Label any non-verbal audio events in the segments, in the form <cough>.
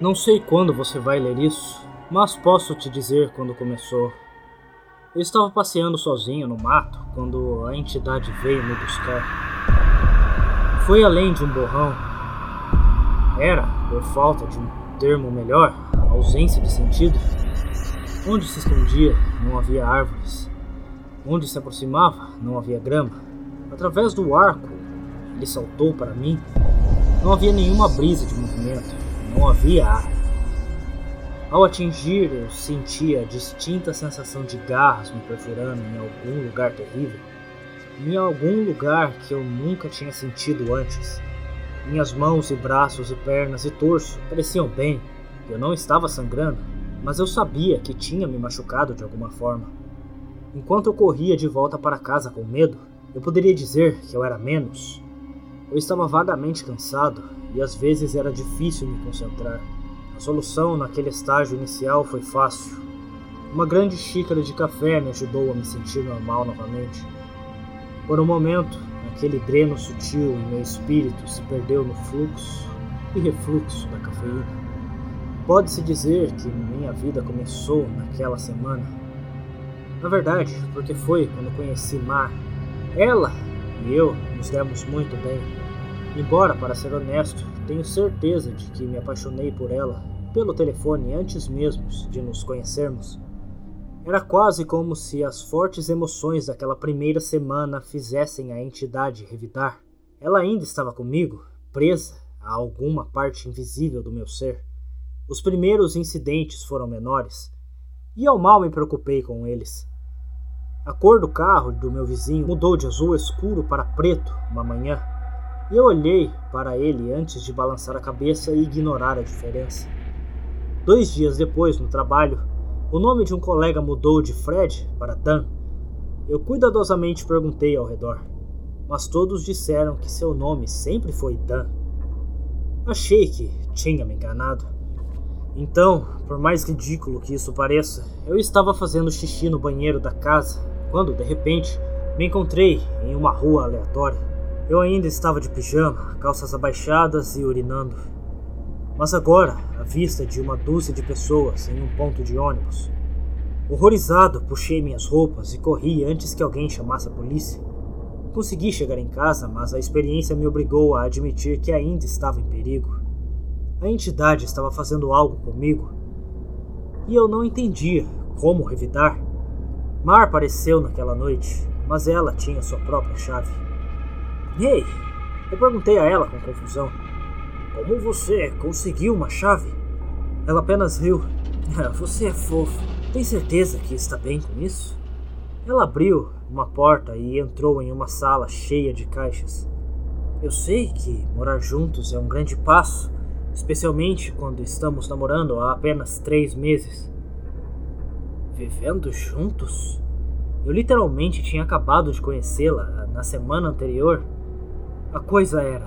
Não sei quando você vai ler isso, mas posso te dizer quando começou. Eu estava passeando sozinho no mato quando a entidade veio me buscar. Foi além de um borrão. Era, por falta de um termo melhor, ausência de sentido. Onde se escondia, não havia árvores. Onde se aproximava, não havia grama. Através do arco, ele saltou para mim. Não havia nenhuma brisa de movimento. Havia ar. Ao atingir, eu sentia a distinta sensação de garras me perfurando em algum lugar terrível. Em algum lugar que eu nunca tinha sentido antes. Minhas mãos e braços e pernas e torso pareciam bem. Eu não estava sangrando, mas eu sabia que tinha me machucado de alguma forma. Enquanto eu corria de volta para casa com medo, eu poderia dizer que eu era menos. Eu estava vagamente cansado e às vezes era difícil me concentrar. A solução naquele estágio inicial foi fácil. Uma grande xícara de café me ajudou a me sentir normal novamente. Por um momento, aquele dreno sutil em meu espírito se perdeu no fluxo e refluxo da cafeína. Pode-se dizer que minha vida começou naquela semana. Na verdade, porque foi quando conheci Mar. Ela e eu nos demos muito bem. Embora, para ser honesto, tenho certeza de que me apaixonei por ela pelo telefone antes mesmo de nos conhecermos. Era quase como se as fortes emoções daquela primeira semana fizessem a entidade revidar. Ela ainda estava comigo, presa a alguma parte invisível do meu ser. Os primeiros incidentes foram menores, e eu mal me preocupei com eles. A cor do carro do meu vizinho mudou de azul escuro para preto uma manhã, eu olhei para ele antes de balançar a cabeça e ignorar a diferença. Dois dias depois, no trabalho, o nome de um colega mudou de Fred para Dan. Eu cuidadosamente perguntei ao redor, mas todos disseram que seu nome sempre foi Dan. Achei que tinha me enganado. Então, por mais ridículo que isso pareça, eu estava fazendo xixi no banheiro da casa quando, de repente, me encontrei em uma rua aleatória. Eu ainda estava de pijama, calças abaixadas e urinando. Mas agora, à vista de uma dúzia de pessoas em um ponto de ônibus. Horrorizado, puxei minhas roupas e corri antes que alguém chamasse a polícia. Consegui chegar em casa, mas a experiência me obrigou a admitir que ainda estava em perigo. A entidade estava fazendo algo comigo e eu não entendia como revidar. Mar apareceu naquela noite, mas ela tinha sua própria chave. Ei! Eu perguntei a ela com confusão. Como você conseguiu uma chave? Ela apenas riu. <laughs> Você é fofo. Tem certeza que está bem com isso? Ela abriu uma porta e entrou em uma sala cheia de caixas. Eu sei que morar juntos é um grande passo, especialmente quando estamos namorando há apenas três meses. Vivendo juntos? Eu literalmente tinha acabado de conhecê-la na semana anterior. A coisa era: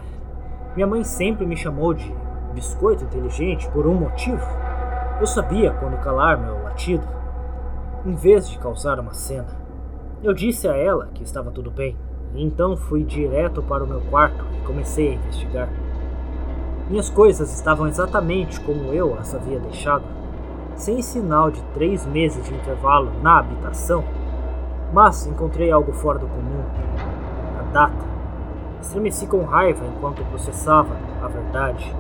minha mãe sempre me chamou de biscoito inteligente por um motivo. Eu sabia quando calar meu latido, em vez de causar uma cena. Eu disse a ela que estava tudo bem, e então fui direto para o meu quarto e comecei a investigar. Minhas coisas estavam exatamente como eu as havia deixado, sem sinal de três meses de intervalo na habitação. Mas encontrei algo fora do comum: a data. Estremeci com raiva enquanto processava a verdade.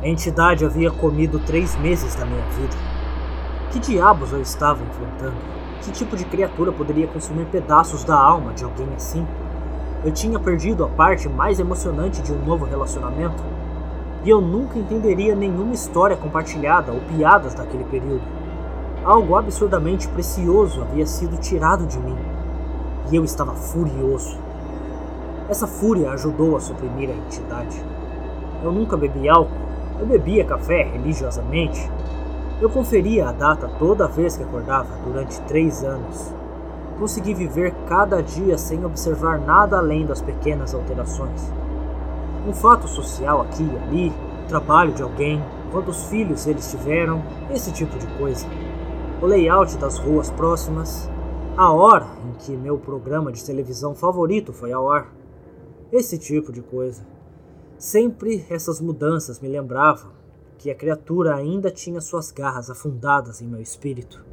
A entidade havia comido três meses da minha vida. Que diabos eu estava enfrentando? Que tipo de criatura poderia consumir pedaços da alma de alguém assim? Eu tinha perdido a parte mais emocionante de um novo relacionamento e eu nunca entenderia nenhuma história compartilhada ou piadas daquele período. Algo absurdamente precioso havia sido tirado de mim e eu estava furioso. Essa fúria ajudou a suprimir a entidade. Eu nunca bebi álcool, eu bebia café religiosamente. Eu conferia a data toda vez que acordava durante três anos. Consegui viver cada dia sem observar nada além das pequenas alterações um fato social aqui e ali, trabalho de alguém, quantos filhos eles tiveram, esse tipo de coisa. O layout das ruas próximas, a hora em que meu programa de televisão favorito foi ao ar. Esse tipo de coisa. Sempre essas mudanças me lembravam que a criatura ainda tinha suas garras afundadas em meu espírito.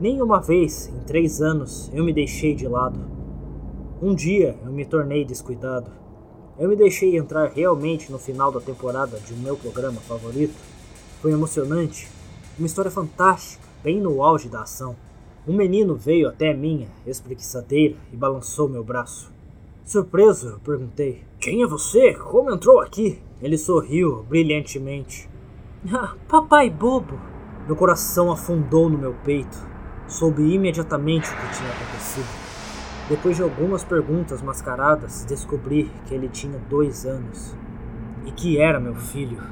Nenhuma vez, em três anos, eu me deixei de lado. Um dia eu me tornei descuidado. Eu me deixei entrar realmente no final da temporada de meu programa favorito. Foi emocionante, uma história fantástica, bem no auge da ação. Um menino veio até minha espreguiçadeira e balançou meu braço. Surpreso, perguntei: Quem é você? Como entrou aqui? Ele sorriu brilhantemente. <laughs> Ah, papai bobo! Meu coração afundou no meu peito. Soube imediatamente o que tinha acontecido. Depois de algumas perguntas mascaradas, descobri que ele tinha dois anos e que era meu filho.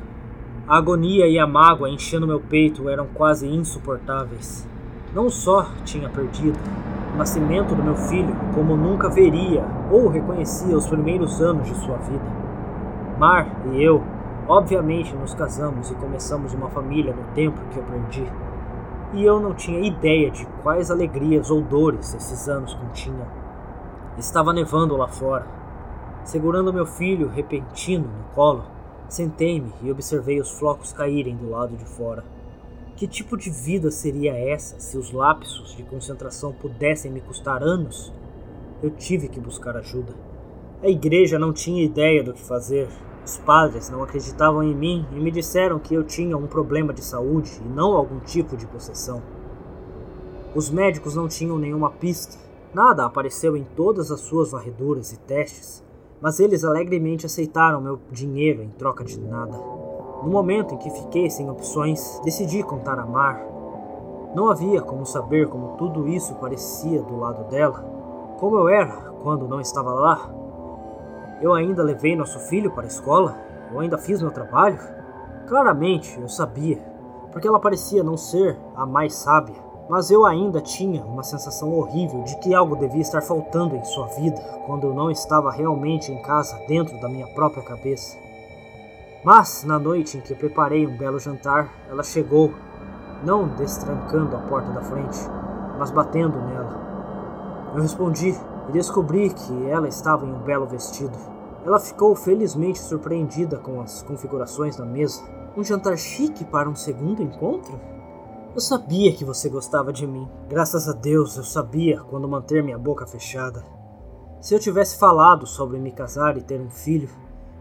A agonia e a mágoa enchendo meu peito eram quase insuportáveis. Não só tinha perdido nascimento do meu filho como nunca veria ou reconhecia os primeiros anos de sua vida. Mar e eu, obviamente, nos casamos e começamos uma família no tempo que eu perdi. E eu não tinha ideia de quais alegrias ou dores esses anos continham. Estava nevando lá fora. Segurando meu filho repentino no colo, sentei-me e observei os flocos caírem do lado de fora. Que tipo de vida seria essa se os lapsos de concentração pudessem me custar anos? Eu tive que buscar ajuda. A igreja não tinha ideia do que fazer. Os padres não acreditavam em mim e me disseram que eu tinha um problema de saúde e não algum tipo de possessão. Os médicos não tinham nenhuma pista. Nada apareceu em todas as suas varreduras e testes, mas eles alegremente aceitaram meu dinheiro em troca de nada. No momento em que fiquei sem opções, decidi contar a Mar. Não havia como saber como tudo isso parecia do lado dela, como eu era quando não estava lá. Eu ainda levei nosso filho para a escola? Eu ainda fiz meu trabalho? Claramente eu sabia, porque ela parecia não ser a mais sábia, mas eu ainda tinha uma sensação horrível de que algo devia estar faltando em sua vida quando eu não estava realmente em casa dentro da minha própria cabeça. Mas, na noite em que preparei um belo jantar, ela chegou, não destrancando a porta da frente, mas batendo nela. Eu respondi e descobri que ela estava em um belo vestido. Ela ficou felizmente surpreendida com as configurações da mesa. Um jantar chique para um segundo encontro? Eu sabia que você gostava de mim. Graças a Deus eu sabia quando manter minha boca fechada. Se eu tivesse falado sobre me casar e ter um filho,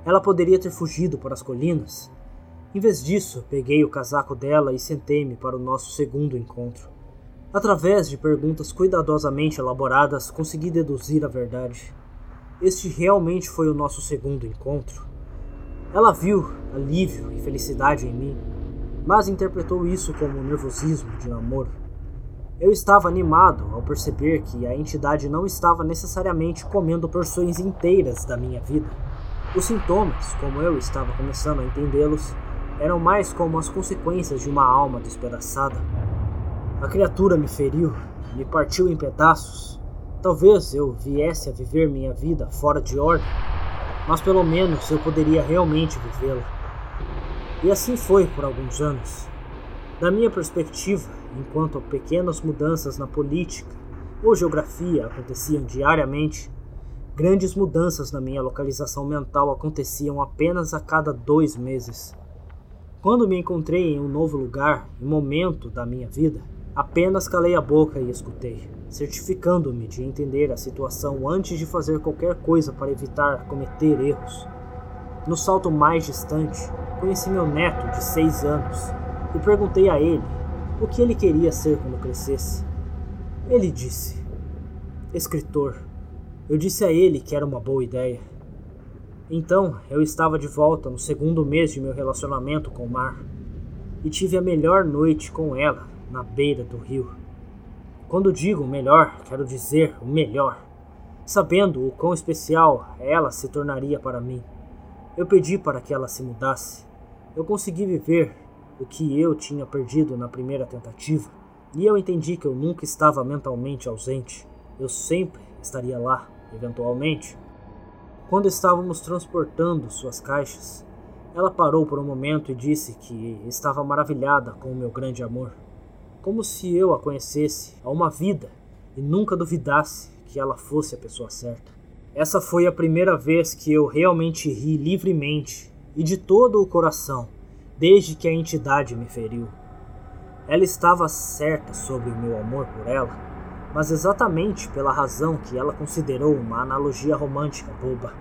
ela poderia ter fugido para as colinas. Em vez disso, peguei o casaco dela e sentei-me para o nosso segundo encontro. Através de perguntas cuidadosamente elaboradas, consegui deduzir a verdade. Este realmente foi o nosso segundo encontro. Ela viu alívio e felicidade em mim, mas interpretou isso como nervosismo de namoro. Eu estava animado ao perceber que a entidade não estava necessariamente comendo porções inteiras da minha vida. Os sintomas, como eu estava começando a entendê-los, eram mais como as consequências de uma alma despedaçada. A criatura me feriu, me partiu em pedaços. Talvez eu viesse a viver minha vida fora de ordem, mas pelo menos eu poderia realmente vivê-la. E assim foi por alguns anos. Da minha perspectiva, enquanto pequenas mudanças na política ou geografia aconteciam diariamente, Grandes mudanças na minha localização mental aconteciam apenas a cada dois meses. Quando me encontrei em um novo lugar e momento da minha vida, apenas calei a boca e escutei, certificando-me de entender a situação antes de fazer qualquer coisa para evitar cometer erros. No salto mais distante, conheci meu neto de seis anos e perguntei a ele o que ele queria ser quando crescesse. Ele disse: escritor. Eu disse a ele que era uma boa ideia. Então eu estava de volta no segundo mês de meu relacionamento com o mar e tive a melhor noite com ela na beira do rio. Quando digo melhor, quero dizer o melhor, sabendo o quão especial ela se tornaria para mim. Eu pedi para que ela se mudasse. Eu consegui viver o que eu tinha perdido na primeira tentativa, e eu entendi que eu nunca estava mentalmente ausente. Eu sempre estaria lá eventualmente. Quando estávamos transportando suas caixas, ela parou por um momento e disse que estava maravilhada com o meu grande amor, como se eu a conhecesse há uma vida e nunca duvidasse que ela fosse a pessoa certa. Essa foi a primeira vez que eu realmente ri livremente e de todo o coração, desde que a entidade me feriu. Ela estava certa sobre o meu amor por ela, mas exatamente pela razão que ela considerou uma analogia romântica boba.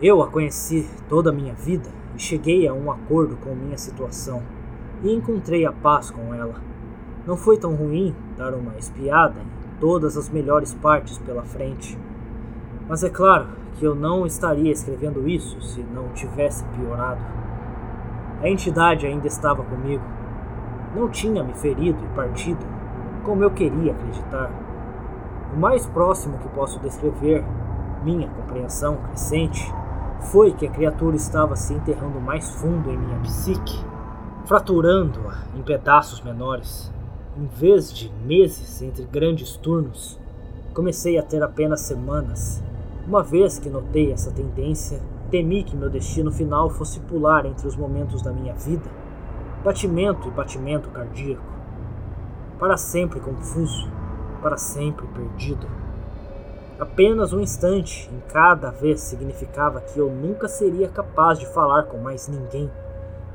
Eu a conheci toda a minha vida e cheguei a um acordo com minha situação e encontrei a paz com ela. Não foi tão ruim dar uma espiada em todas as melhores partes pela frente. Mas é claro que eu não estaria escrevendo isso se não tivesse piorado. A entidade ainda estava comigo. Não tinha me ferido e partido, como eu queria acreditar. O mais próximo que posso descrever, minha compreensão crescente, foi que a criatura estava se enterrando mais fundo em minha psique, fraturando-a em pedaços menores. Em vez de meses entre grandes turnos, comecei a ter apenas semanas. Uma vez que notei essa tendência, temi que meu destino final fosse pular entre os momentos da minha vida, batimento e batimento cardíaco, para sempre confuso, para sempre perdido. Apenas um instante em cada vez significava que eu nunca seria capaz de falar com mais ninguém,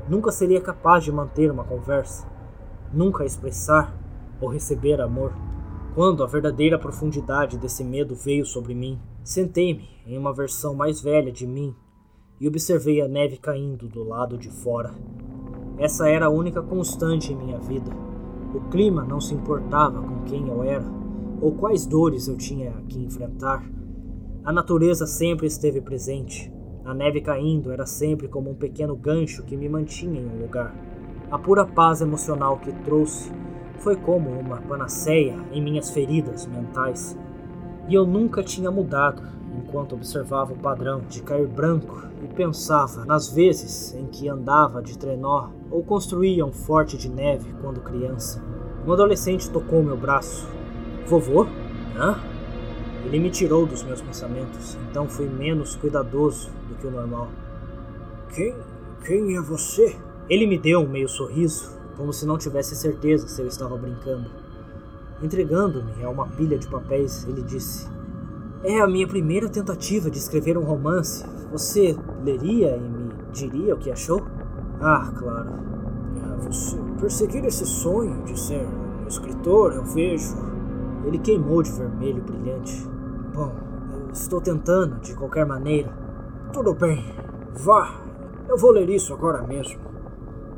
nunca seria capaz de manter uma conversa, nunca expressar ou receber amor. Quando a verdadeira profundidade desse medo veio sobre mim, sentei-me em uma versão mais velha de mim e observei a neve caindo do lado de fora. Essa era a única constante em minha vida. O clima não se importava com quem eu era ou quais dores eu tinha que enfrentar. A natureza sempre esteve presente. A neve caindo era sempre como um pequeno gancho que me mantinha em um lugar. A pura paz emocional que trouxe foi como uma panaceia em minhas feridas mentais. E eu nunca tinha mudado enquanto observava o padrão de cair branco e pensava nas vezes em que andava de trenó ou construía um forte de neve quando criança. Um adolescente tocou meu braço Vovô? Hã? Ele me tirou dos meus pensamentos, então fui menos cuidadoso do que o normal. Quem. quem é você? Ele me deu um meio sorriso, como se não tivesse certeza se eu estava brincando. Entregando-me a uma pilha de papéis, ele disse: É a minha primeira tentativa de escrever um romance. Você leria e me diria o que achou? Ah, claro. É, você perseguir esse sonho de ser um escritor, eu vejo ele queimou de vermelho brilhante. Bom, eu estou tentando de qualquer maneira. Tudo bem, vá. Eu vou ler isso agora mesmo.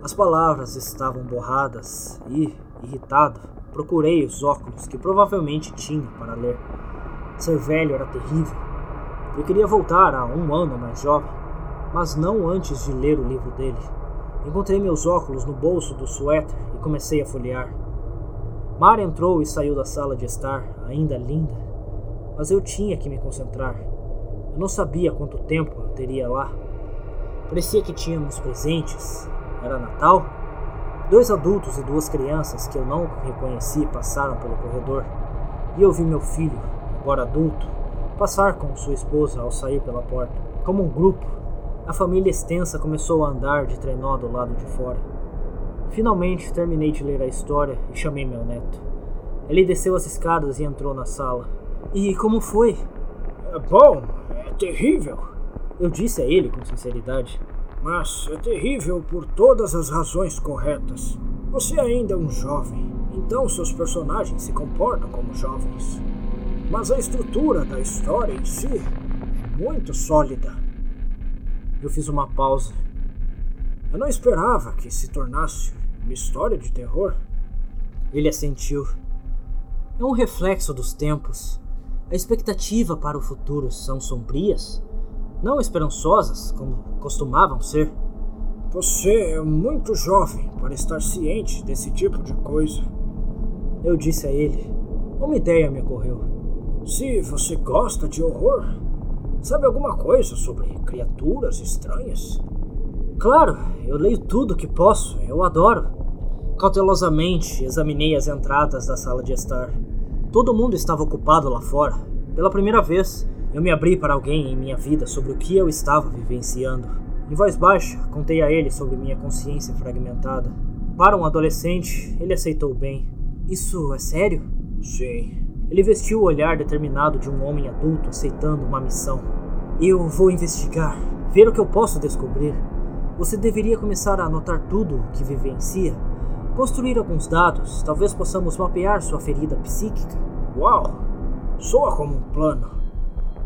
As palavras estavam borradas e, irritado, procurei os óculos que provavelmente tinha para ler. Ser velho era terrível. Eu queria voltar a um ano mais jovem, mas não antes de ler o livro dele. Encontrei meus óculos no bolso do suéter e comecei a folhear. Mar entrou e saiu da sala de estar, ainda linda, mas eu tinha que me concentrar. Eu não sabia quanto tempo eu teria lá. Parecia que tínhamos presentes. Era Natal? Dois adultos e duas crianças que eu não reconheci passaram pelo corredor. E eu vi meu filho, agora adulto, passar com sua esposa ao sair pela porta. Como um grupo, a família extensa começou a andar de trenó do lado de fora. Finalmente terminei de ler a história e chamei meu neto. Ele desceu as escadas e entrou na sala. E como foi? É bom, é terrível. Eu disse a ele com sinceridade. Mas é terrível por todas as razões corretas. Você ainda é um jovem, então seus personagens se comportam como jovens. Mas a estrutura da história em si é muito sólida. Eu fiz uma pausa. Eu não esperava que se tornasse uma história de terror? Ele assentiu. É um reflexo dos tempos. A expectativa para o futuro são sombrias, não esperançosas como costumavam ser. Você é muito jovem para estar ciente desse tipo de coisa. Eu disse a ele. Uma ideia me ocorreu. Se você gosta de horror, sabe alguma coisa sobre criaturas estranhas? Claro, eu leio tudo que posso, eu adoro. Cautelosamente examinei as entradas da sala de estar. Todo mundo estava ocupado lá fora. Pela primeira vez, eu me abri para alguém em minha vida sobre o que eu estava vivenciando. Em voz baixa, contei a ele sobre minha consciência fragmentada. Para um adolescente, ele aceitou bem. Isso é sério? Sim. Ele vestiu o olhar determinado de um homem adulto aceitando uma missão. Eu vou investigar, ver o que eu posso descobrir. Você deveria começar a anotar tudo o que vivencia, construir alguns dados, talvez possamos mapear sua ferida psíquica. Uau! Soa como um plano.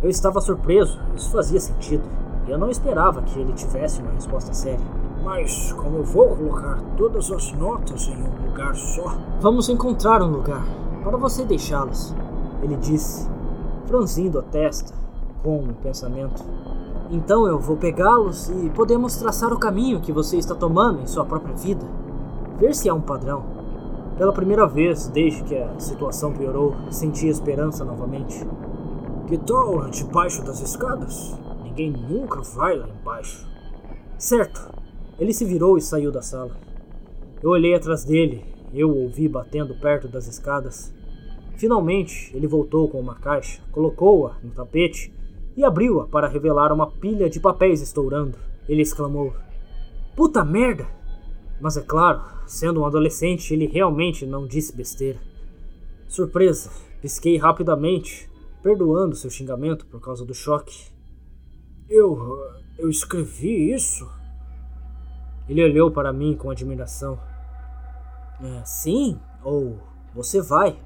Eu estava surpreso, isso fazia sentido. Eu não esperava que ele tivesse uma resposta séria. Mas como eu vou colocar todas as notas em um lugar só? Vamos encontrar um lugar para você deixá-las, ele disse, franzindo a testa com um pensamento. Então eu vou pegá-los e podemos traçar o caminho que você está tomando em sua própria vida. Ver se há um padrão. Pela primeira vez desde que a situação piorou, senti esperança novamente. Que tal debaixo das escadas? Ninguém nunca vai lá embaixo. Certo. Ele se virou e saiu da sala. Eu olhei atrás dele, eu o ouvi batendo perto das escadas. Finalmente, ele voltou com uma caixa, colocou-a no tapete e abriu-a para revelar uma pilha de papéis estourando. Ele exclamou: Puta merda! Mas é claro, sendo um adolescente, ele realmente não disse besteira. Surpresa, pisquei rapidamente, perdoando seu xingamento por causa do choque. Eu. eu escrevi isso? Ele olhou para mim com admiração. É, sim, ou você vai.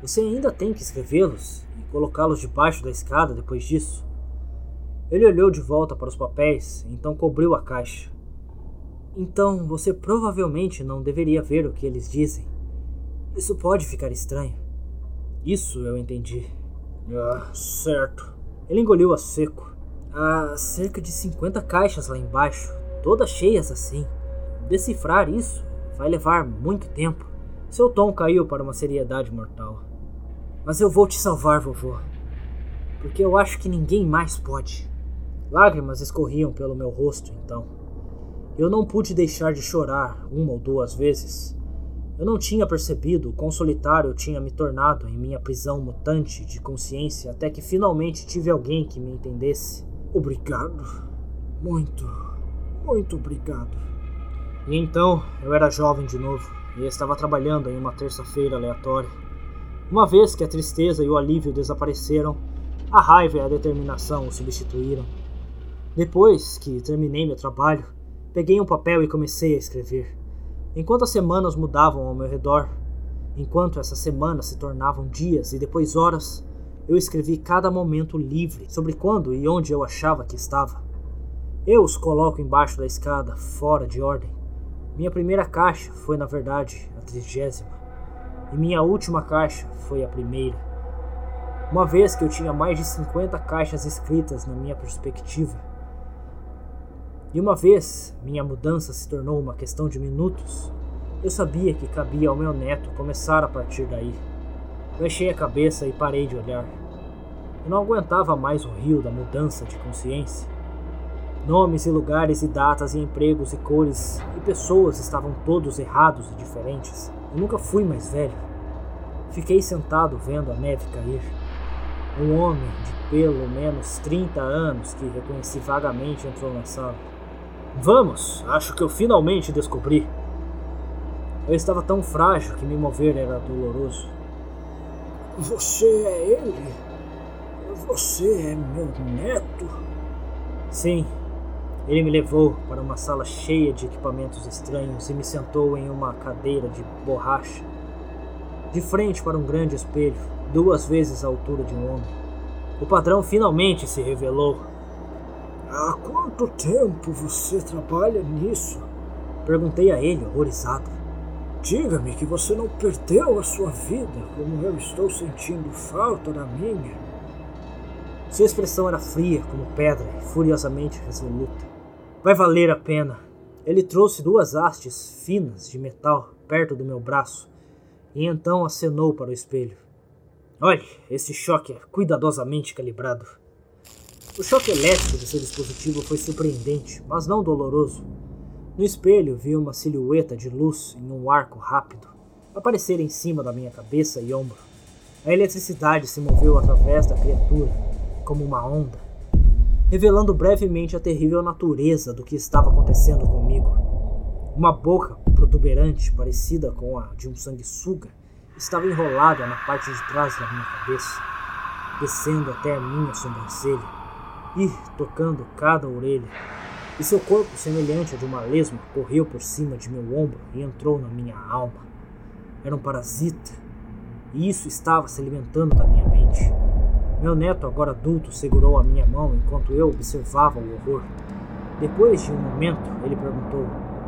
Você ainda tem que escrevê-los e colocá-los debaixo da escada depois disso. Ele olhou de volta para os papéis, então cobriu a caixa. Então você provavelmente não deveria ver o que eles dizem. Isso pode ficar estranho. Isso eu entendi. Ah, certo. Ele engoliu a seco. Há cerca de 50 caixas lá embaixo, todas cheias assim. Decifrar isso vai levar muito tempo. Seu tom caiu para uma seriedade mortal. Mas eu vou te salvar, vovô. Porque eu acho que ninguém mais pode. Lágrimas escorriam pelo meu rosto então. Eu não pude deixar de chorar uma ou duas vezes. Eu não tinha percebido o quão solitário eu tinha me tornado em minha prisão mutante de consciência até que finalmente tive alguém que me entendesse. Obrigado. Muito, muito obrigado. E então eu era jovem de novo e estava trabalhando em uma terça-feira aleatória. Uma vez que a tristeza e o alívio desapareceram, a raiva e a determinação o substituíram. Depois que terminei meu trabalho, peguei um papel e comecei a escrever. Enquanto as semanas mudavam ao meu redor, enquanto essas semanas se tornavam dias e depois horas, eu escrevi cada momento livre sobre quando e onde eu achava que estava. Eu os coloco embaixo da escada, fora de ordem. Minha primeira caixa foi, na verdade, a trigésima, e minha última caixa foi a primeira. Uma vez que eu tinha mais de 50 caixas escritas na minha perspectiva, e uma vez minha mudança se tornou uma questão de minutos, eu sabia que cabia ao meu neto começar a partir daí. Baixei a cabeça e parei de olhar. Eu não aguentava mais o rio da mudança de consciência. Nomes e lugares e datas e empregos e cores e pessoas estavam todos errados e diferentes. Eu nunca fui mais velho. Fiquei sentado vendo a neve cair. Um homem de pelo menos 30 anos que reconheci vagamente entrou na sala. Vamos, acho que eu finalmente descobri. Eu estava tão frágil que me mover era doloroso. Você é ele? Você é meu neto? Sim. Ele me levou para uma sala cheia de equipamentos estranhos e me sentou em uma cadeira de borracha, de frente para um grande espelho, duas vezes a altura de um homem. O padrão finalmente se revelou Há quanto tempo você trabalha nisso? Perguntei a ele, horrorizado. Diga-me que você não perdeu a sua vida como eu estou sentindo falta da minha. Sua expressão era fria como pedra e furiosamente resoluta. Vai valer a pena. Ele trouxe duas hastes finas de metal perto do meu braço e então acenou para o espelho. Olhe, esse choque é cuidadosamente calibrado. O choque elétrico do seu dispositivo foi surpreendente, mas não doloroso. No espelho vi uma silhueta de luz em um arco rápido aparecer em cima da minha cabeça e ombro. A eletricidade se moveu através da criatura, como uma onda, revelando brevemente a terrível natureza do que estava acontecendo comigo. Uma boca protuberante, parecida com a de um sanguessuga, estava enrolada na parte de trás da minha cabeça, descendo até a minha sobrancelha e tocando cada orelha. e seu corpo, semelhante a de uma lesma, correu por cima de meu ombro e entrou na minha alma. Era um parasita, e isso estava se alimentando da minha mente. Meu neto, agora adulto, segurou a minha mão enquanto eu observava o horror. Depois de um momento, ele perguntou: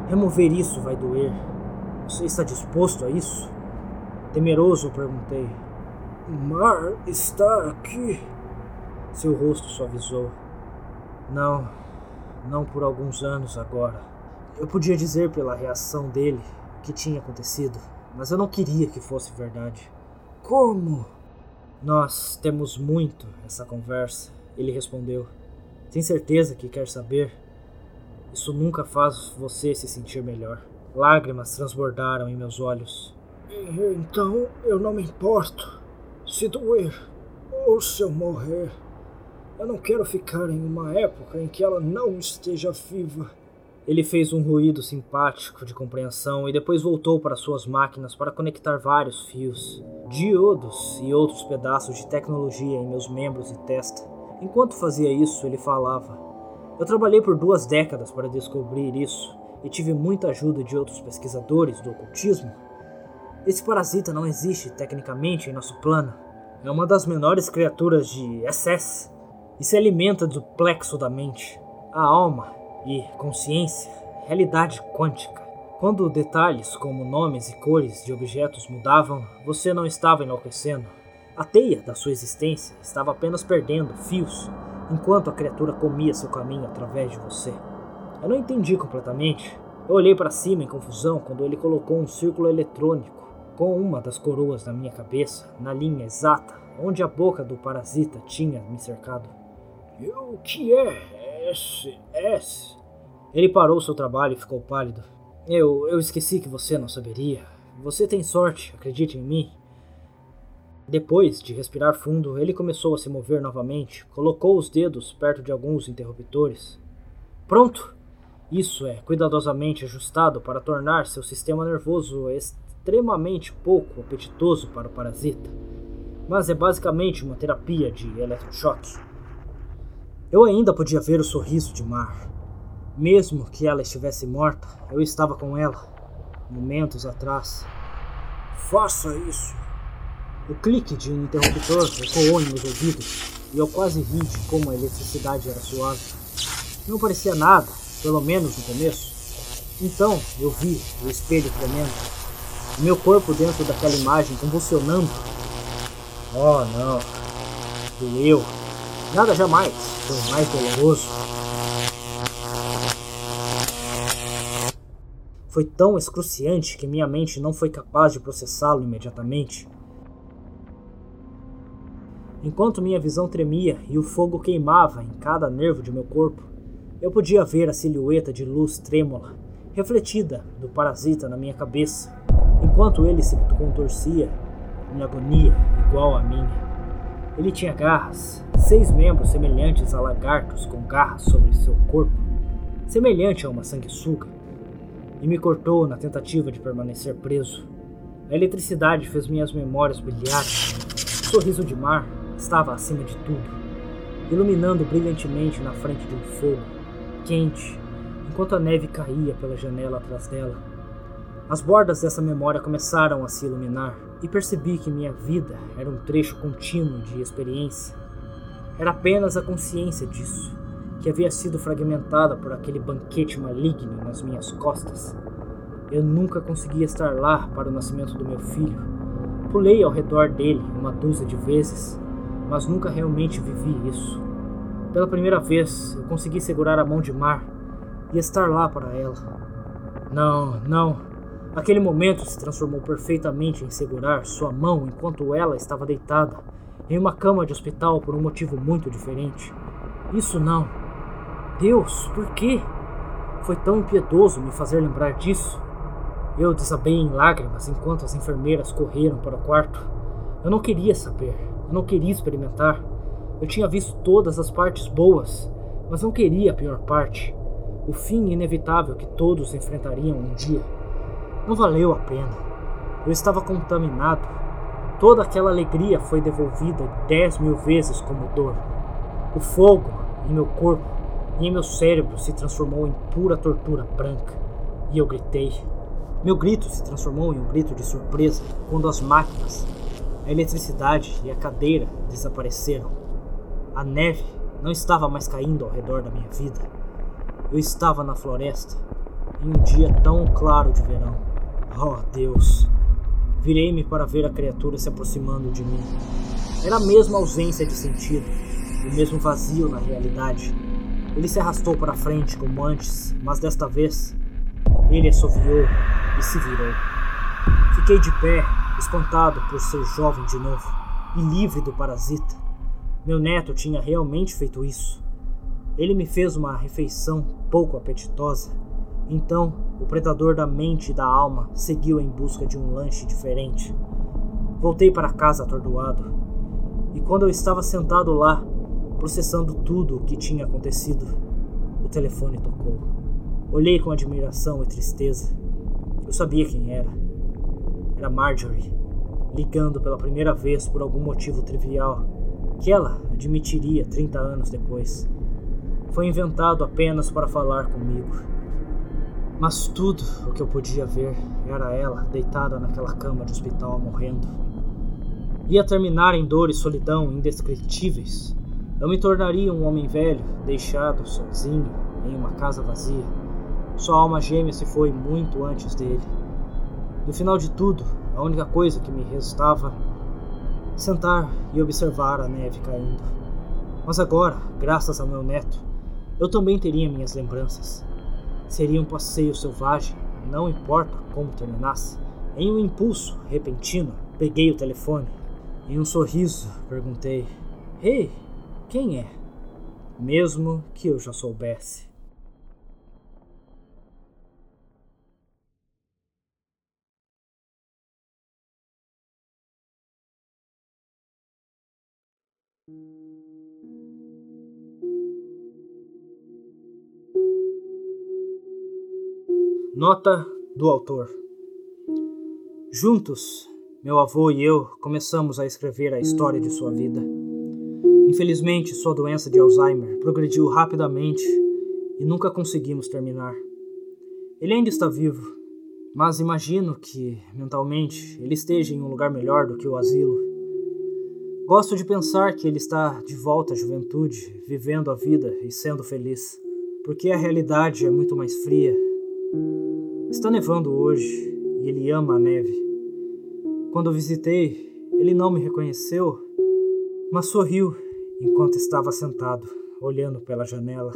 Remover isso vai doer. Você está disposto a isso? Temeroso, perguntei: Mar está aqui. Seu rosto suavizou. Não, não por alguns anos agora. Eu podia dizer pela reação dele o que tinha acontecido, mas eu não queria que fosse verdade. Como? Nós temos muito essa conversa, ele respondeu. Tem certeza que quer saber? Isso nunca faz você se sentir melhor. Lágrimas transbordaram em meus olhos. Então eu não me importo. Se doer ou se eu morrer, eu não quero ficar em uma época em que ela não esteja viva. Ele fez um ruído simpático de compreensão e depois voltou para suas máquinas para conectar vários fios, diodos e outros pedaços de tecnologia em meus membros e testa. Enquanto fazia isso, ele falava: Eu trabalhei por duas décadas para descobrir isso e tive muita ajuda de outros pesquisadores do ocultismo. Esse parasita não existe tecnicamente em nosso plano. É uma das menores criaturas de SS e se alimenta do plexo da mente. A alma e consciência, realidade quântica. Quando detalhes como nomes e cores de objetos mudavam, você não estava enlouquecendo. A teia da sua existência estava apenas perdendo fios enquanto a criatura comia seu caminho através de você. Eu não entendi completamente. Eu olhei para cima em confusão quando ele colocou um círculo eletrônico com uma das coroas na minha cabeça, na linha exata onde a boca do parasita tinha me cercado. E o que é S. Ele parou seu trabalho e ficou pálido. Eu, eu esqueci que você não saberia. Você tem sorte, acredite em mim. Depois de respirar fundo, ele começou a se mover novamente, colocou os dedos perto de alguns interruptores. Pronto! Isso é cuidadosamente ajustado para tornar seu sistema nervoso extremamente pouco apetitoso para o parasita, mas é basicamente uma terapia de eletrochoque. Eu ainda podia ver o sorriso de Mar. Mesmo que ela estivesse morta, eu estava com ela, momentos atrás. Faça isso. O clique de um interruptor ecoou em meus ouvidos e eu quase vi de como a eletricidade era suave. Não parecia nada, pelo menos no começo. Então eu vi o espelho tremendo, meu corpo dentro daquela imagem convulsionando. Oh não, doeu. Nada jamais foi mais doloroso. Foi tão excruciante que minha mente não foi capaz de processá-lo imediatamente. Enquanto minha visão tremia e o fogo queimava em cada nervo de meu corpo, eu podia ver a silhueta de luz trêmula, refletida do parasita na minha cabeça, enquanto ele se contorcia em agonia igual a minha. Ele tinha garras, seis membros semelhantes a lagartos com garras sobre seu corpo, semelhante a uma sanguessuga, e me cortou na tentativa de permanecer preso. A eletricidade fez minhas memórias brilhar. O sorriso de mar estava acima de tudo, iluminando brilhantemente na frente de um fogo, quente, enquanto a neve caía pela janela atrás dela. As bordas dessa memória começaram a se iluminar e percebi que minha vida era um trecho contínuo de experiência. Era apenas a consciência disso, que havia sido fragmentada por aquele banquete maligno nas minhas costas. Eu nunca consegui estar lá para o nascimento do meu filho. Pulei ao redor dele uma dúzia de vezes, mas nunca realmente vivi isso. Pela primeira vez, eu consegui segurar a mão de Mar e estar lá para ela. Não, não, Aquele momento se transformou perfeitamente em segurar sua mão enquanto ela estava deitada em uma cama de hospital por um motivo muito diferente. Isso não. Deus, por quê? Foi tão impiedoso me fazer lembrar disso. Eu desabei em lágrimas enquanto as enfermeiras correram para o quarto. Eu não queria saber, eu não queria experimentar. Eu tinha visto todas as partes boas, mas não queria a pior parte o fim inevitável que todos enfrentariam um dia. Não valeu a pena. Eu estava contaminado. Toda aquela alegria foi devolvida dez mil vezes como dor. O fogo em meu corpo e em meu cérebro se transformou em pura tortura branca. E eu gritei. Meu grito se transformou em um grito de surpresa quando as máquinas, a eletricidade e a cadeira desapareceram. A neve não estava mais caindo ao redor da minha vida. Eu estava na floresta, em um dia tão claro de verão. Oh, Deus! Virei-me para ver a criatura se aproximando de mim. Era a mesma ausência de sentido, o mesmo vazio na realidade. Ele se arrastou para frente como antes, mas desta vez ele assoviou e se virou. Fiquei de pé, espantado por ser jovem de novo e livre do parasita. Meu neto tinha realmente feito isso. Ele me fez uma refeição pouco apetitosa. Então, o predador da mente e da alma seguiu em busca de um lanche diferente. Voltei para casa atordoado. E quando eu estava sentado lá, processando tudo o que tinha acontecido, o telefone tocou. Olhei com admiração e tristeza. Eu sabia quem era. Era Marjorie, ligando pela primeira vez por algum motivo trivial, que ela admitiria 30 anos depois. Foi inventado apenas para falar comigo. Mas tudo o que eu podia ver era ela deitada naquela cama de hospital morrendo. Ia terminar em dor e solidão indescritíveis. Eu me tornaria um homem velho, deixado sozinho em uma casa vazia. Sua alma gêmea se foi muito antes dele. No final de tudo, a única coisa que me restava sentar e observar a neve caindo. Mas agora, graças ao meu neto, eu também teria minhas lembranças. Seria um passeio selvagem, não importa como terminasse. Em um impulso repentino, peguei o telefone. Em um sorriso, perguntei: Ei, quem é? Mesmo que eu já soubesse. Nota do autor. Juntos, meu avô e eu começamos a escrever a história de sua vida. Infelizmente, sua doença de Alzheimer progrediu rapidamente e nunca conseguimos terminar. Ele ainda está vivo, mas imagino que, mentalmente, ele esteja em um lugar melhor do que o asilo. Gosto de pensar que ele está de volta à juventude, vivendo a vida e sendo feliz, porque a realidade é muito mais fria Está nevando hoje e ele ama a neve. Quando o visitei, ele não me reconheceu, mas sorriu enquanto estava sentado, olhando pela janela.